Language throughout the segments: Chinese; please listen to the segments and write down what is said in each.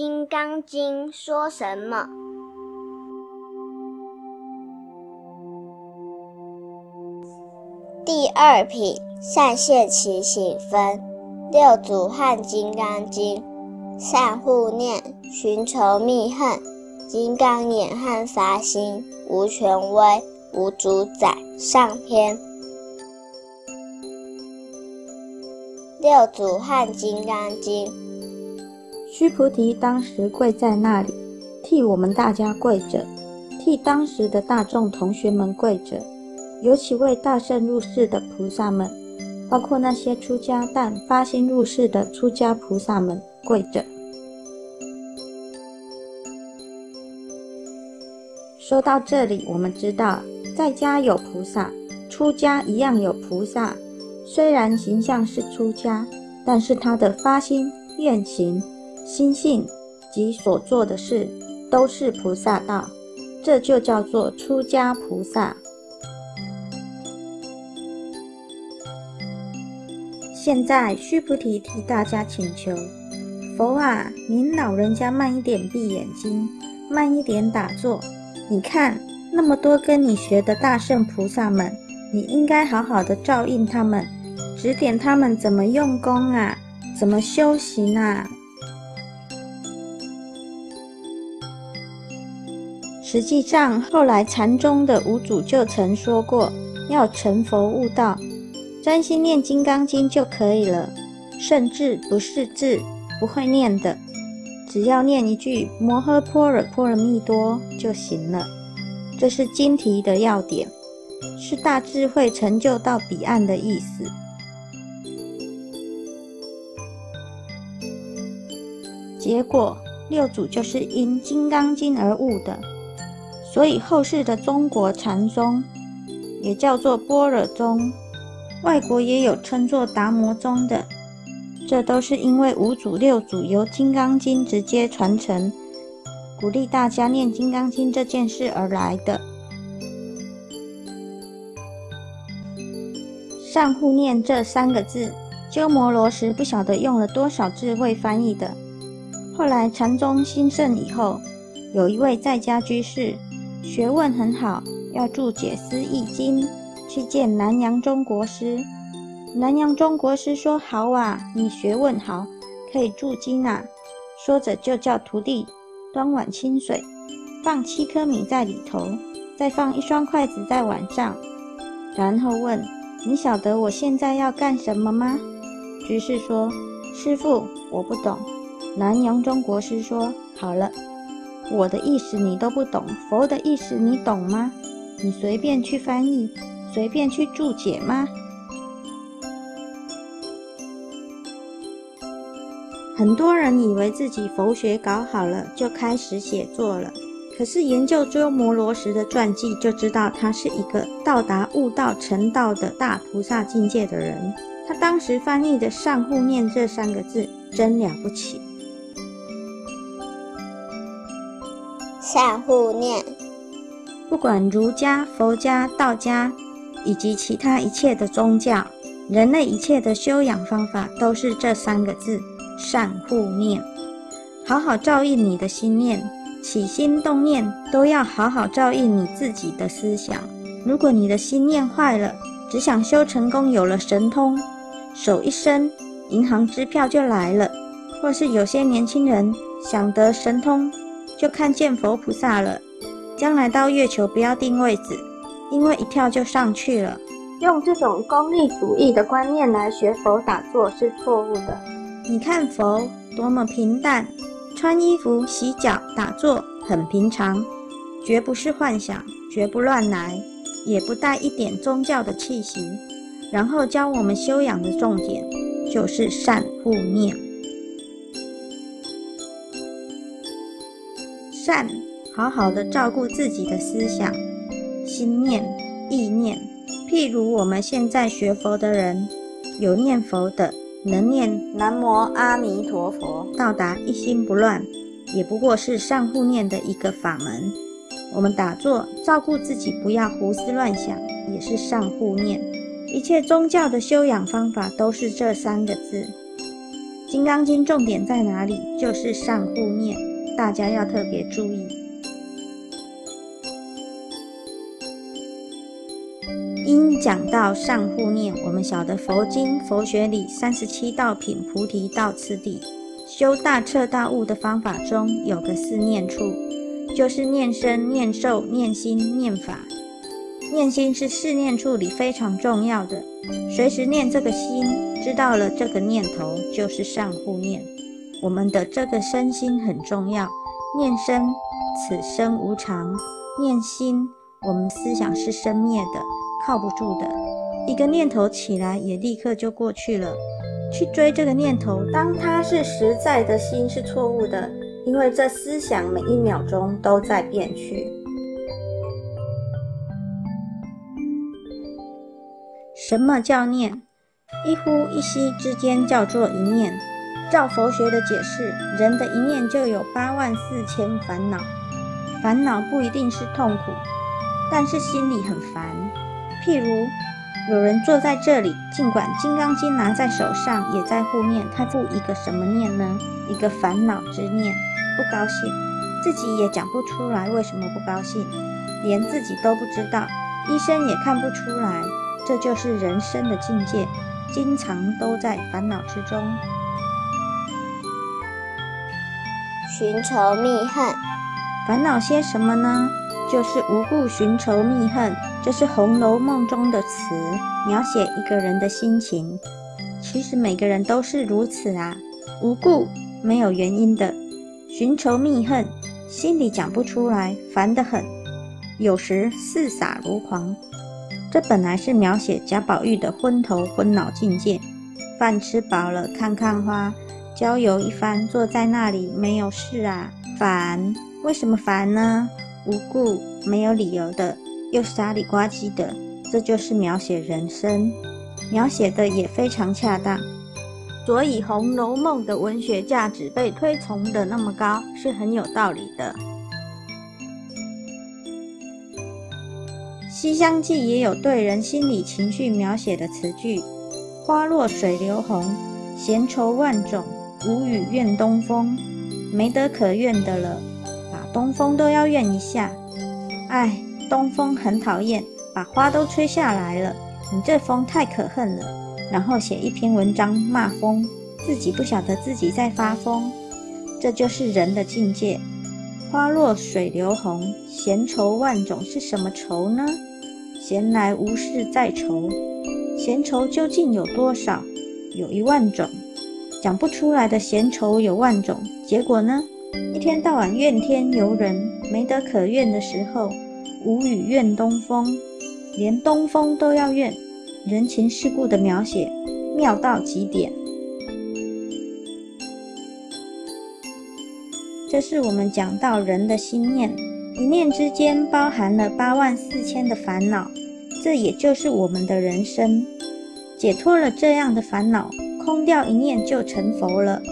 金刚经》说什么？第二品善现其行分，六祖和金刚经，善护念，寻仇觅恨，金刚眼汉发心，无权威，无主宰。上篇。六祖和金刚经。须菩提当时跪在那里，替我们大家跪着，替当时的大众同学们跪着。尤其为大圣入世的菩萨们，包括那些出家但发心入世的出家菩萨们，跪着。说到这里，我们知道，在家有菩萨，出家一样有菩萨。虽然形象是出家，但是他的发心、愿行、心性及所做的事，都是菩萨道。这就叫做出家菩萨。现在，须菩提替大家请求：佛啊，您老人家慢一点闭眼睛，慢一点打坐。你看那么多跟你学的大圣菩萨们，你应该好好的照应他们，指点他们怎么用功啊，怎么修行啊。实际上，后来禅宗的五祖就曾说过，要成佛悟道。专心念《金刚经》就可以了，甚至不是字不会念的，只要念一句“摩诃般若波罗蜜多”就行了。这是经题的要点，是大智慧成就到彼岸的意思。结果六祖就是因《金刚经》而悟的，所以后世的中国禅宗也叫做般若宗。外国也有称作达摩宗的，这都是因为五祖六祖由《金刚经》直接传承，鼓励大家念《金刚经》这件事而来的。上护念这三个字，鸠摩罗什不晓得用了多少智慧翻译的。后来禅宗兴盛以后，有一位在家居士，学问很好，要注解《思易经》。去见南阳中国师，南阳中国师说：“好啊，你学问好，可以注经啊。”说着就叫徒弟端碗清水，放七颗米在里头，再放一双筷子在碗上，然后问：“你晓得我现在要干什么吗？”居士说：“师傅，我不懂。”南阳中国师说：“好了，我的意思你都不懂，佛的意思你懂吗？你随便去翻译。”随便去注解吗？很多人以为自己佛学搞好了，就开始写作了。可是研究鸠摩罗什的传记，就知道他是一个到达悟道成道的大菩萨境界的人。他当时翻译的“上护念”这三个字，真了不起。善护念，不管儒家、佛家、道家。以及其他一切的宗教，人类一切的修养方法，都是这三个字：善护念。好好照应你的心念，起心动念都要好好照应你自己的思想。如果你的心念坏了，只想修成功，有了神通，手一伸，银行支票就来了；或是有些年轻人想得神通，就看见佛菩萨了，将来到月球不要定位子。因为一跳就上去了，用这种功利主义的观念来学佛打坐是错误的。你看佛多么平淡，穿衣服、洗脚、打坐很平常，绝不是幻想，绝不乱来，也不带一点宗教的气息。然后教我们修养的重点就是善护念，善好好的照顾自己的思想。心念、意念，譬如我们现在学佛的人，有念佛的，能念南无阿弥陀佛，到达一心不乱，也不过是上护念的一个法门。我们打坐，照顾自己，不要胡思乱想，也是上护念。一切宗教的修养方法，都是这三个字。《金刚经》重点在哪里？就是善护念，大家要特别注意。因讲到善护念，我们晓得佛经佛学里三十七道品菩提道次第，修大彻大悟的方法中有个四念处，就是念身、念受、念心、念法。念心是四念处里非常重要的，随时念这个心，知道了这个念头就是善护念。我们的这个身心很重要，念身，此生无常；念心，我们思想是生灭的。靠不住的一个念头起来，也立刻就过去了。去追这个念头，当它是实在的心是错误的，因为这思想每一秒钟都在变去。什么叫念？一呼一吸之间叫做一念。照佛学的解释，人的一念就有八万四千烦恼。烦恼不一定是痛苦，但是心里很烦。譬如有人坐在这里，尽管《金刚经》拿在手上，也在护念，他护一个什么念呢？一个烦恼之念，不高兴，自己也讲不出来为什么不高兴，连自己都不知道，医生也看不出来，这就是人生的境界，经常都在烦恼之中，寻仇觅恨，烦恼些什么呢？就是无故寻仇觅恨，这是《红楼梦》中的词，描写一个人的心情。其实每个人都是如此啊，无故没有原因的寻仇觅恨，心里讲不出来，烦得很，有时四洒如狂。这本来是描写贾宝玉的昏头昏脑境界。饭吃饱了看看花，郊游一番坐在那里没有事啊，烦。为什么烦呢？无故没有理由的，又傻里呱唧的，这就是描写人生，描写的也非常恰当。所以《红楼梦》的文学价值被推崇的那么高，是很有道理的。《西厢记》也有对人心理情绪描写的词句：“花落水流红，闲愁万种，无语怨东风。”没得可怨的了。把东风都要怨一下，哎，东风很讨厌，把花都吹下来了。你这风太可恨了。然后写一篇文章骂风，自己不晓得自己在发疯。这就是人的境界。花落水流红，闲愁万种是什么愁呢？闲来无事在愁。闲愁究竟有多少？有一万种，讲不出来的闲愁有万种。结果呢？一天到晚怨天尤人，没得可怨的时候，无语怨东风，连东风都要怨。人情世故的描写妙到极点。这是我们讲到人的心念，一念之间包含了八万四千的烦恼，这也就是我们的人生。解脱了这样的烦恼，空掉一念就成佛了，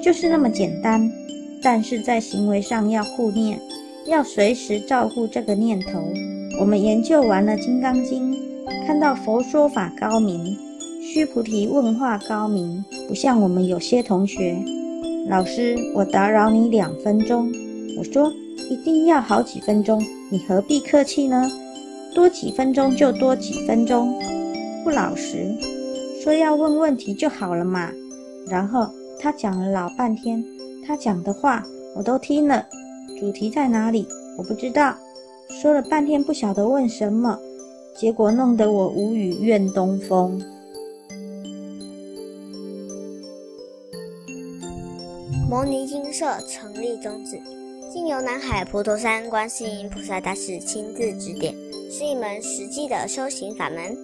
就是那么简单。但是在行为上要护念，要随时照顾这个念头。我们研究完了《金刚经》，看到佛说法高明，须菩提问话高明，不像我们有些同学。老师，我打扰你两分钟。我说一定要好几分钟，你何必客气呢？多几分钟就多几分钟，不老实。说要问问题就好了嘛。然后他讲了老半天。他讲的话我都听了，主题在哪里？我不知道。说了半天不晓得问什么，结果弄得我无语怨东风。摩尼金舍成立宗旨，经由南海普陀山观世音菩萨大士亲自指点，是一门实际的修行法门。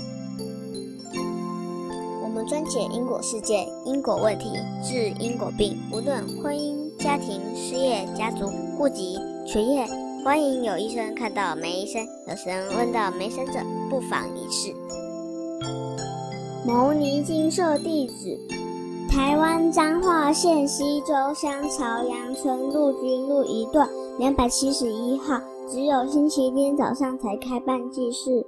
我们专解因果世界、因果问题，治因果病，无论婚姻。家庭、事业、家族、户籍、学业、欢迎有医生看到没医生，有神问到没神者，不妨一试。牟尼金舍地址：台湾彰化县西周乡朝阳村陆军路一段两百七十一号。只有星期天早上才开办祭事，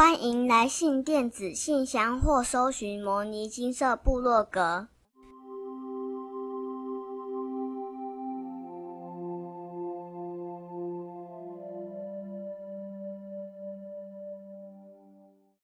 欢迎来信电子信箱或搜寻摩尼金色部落格。